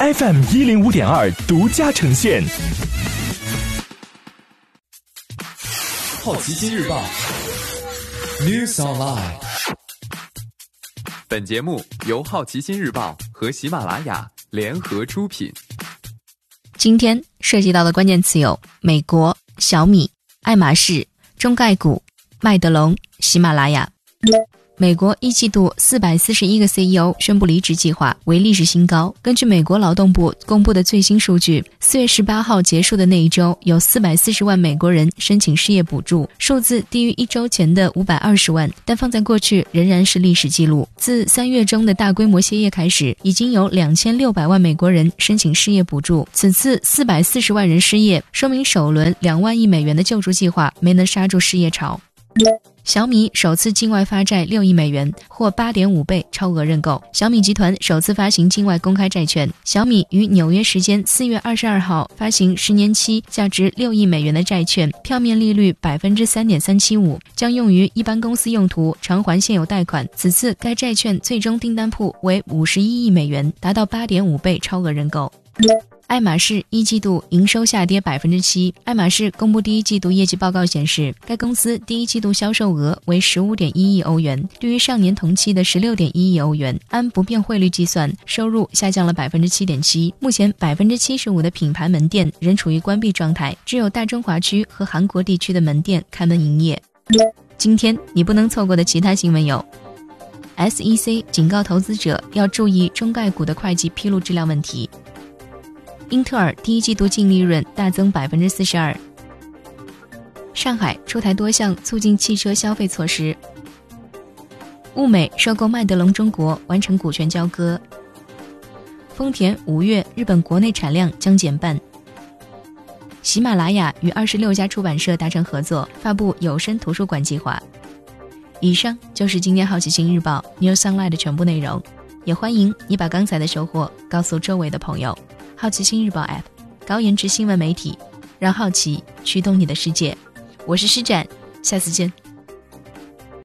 FM 一零五点二独家呈现。好奇心日报，News Online。本节目由好奇心日报和喜马拉雅联合出品。今天涉及到的关键词有：美国、小米、爱马仕、中概股、麦德龙、喜马拉雅。美国一季度四百四十一个 CEO 宣布离职计划为历史新高。根据美国劳动部公布的最新数据，四月十八号结束的那一周，有四百四十万美国人申请失业补助，数字低于一周前的五百二十万，但放在过去仍然是历史记录。自三月中的大规模歇业开始，已经有两千六百万美国人申请失业补助。此次四百四十万人失业，说明首轮两万亿美元的救助计划没能刹住失业潮。小米首次境外发债六亿美元，获八点五倍超额认购。小米集团首次发行境外公开债券。小米于纽约时间四月二十二号发行十年期价值六亿美元的债券，票面利率百分之三点三七五，将用于一般公司用途，偿还现有贷款。此次该债券最终订单铺为五十一亿美元，达到八点五倍超额认购。爱马仕一季度营收下跌百分之七。爱马仕公布第一季度业绩报告显示，该公司第一季度销售额为十五点一亿欧元，低于上年同期的十六点一亿欧元。按不变汇率计算，收入下降了百分之七点七。目前百分之七十五的品牌门店仍处于关闭状态，只有大中华区和韩国地区的门店开门营业。今天你不能错过的其他新闻有：SEC 警告投资者要注意中概股的会计披露质量问题。英特尔第一季度净利润大增百分之四十二。上海出台多项促进汽车消费措施。物美收购麦德龙中国完成股权交割。丰田五月日本国内产量将减半。喜马拉雅与二十六家出版社达成合作，发布有声图书馆计划。以上就是今天好奇心日报 New Sunlight 的全部内容，也欢迎你把刚才的收获告诉周围的朋友。好奇心日报 App，高颜值新闻媒体，让好奇驱动你的世界。我是施展，下次见。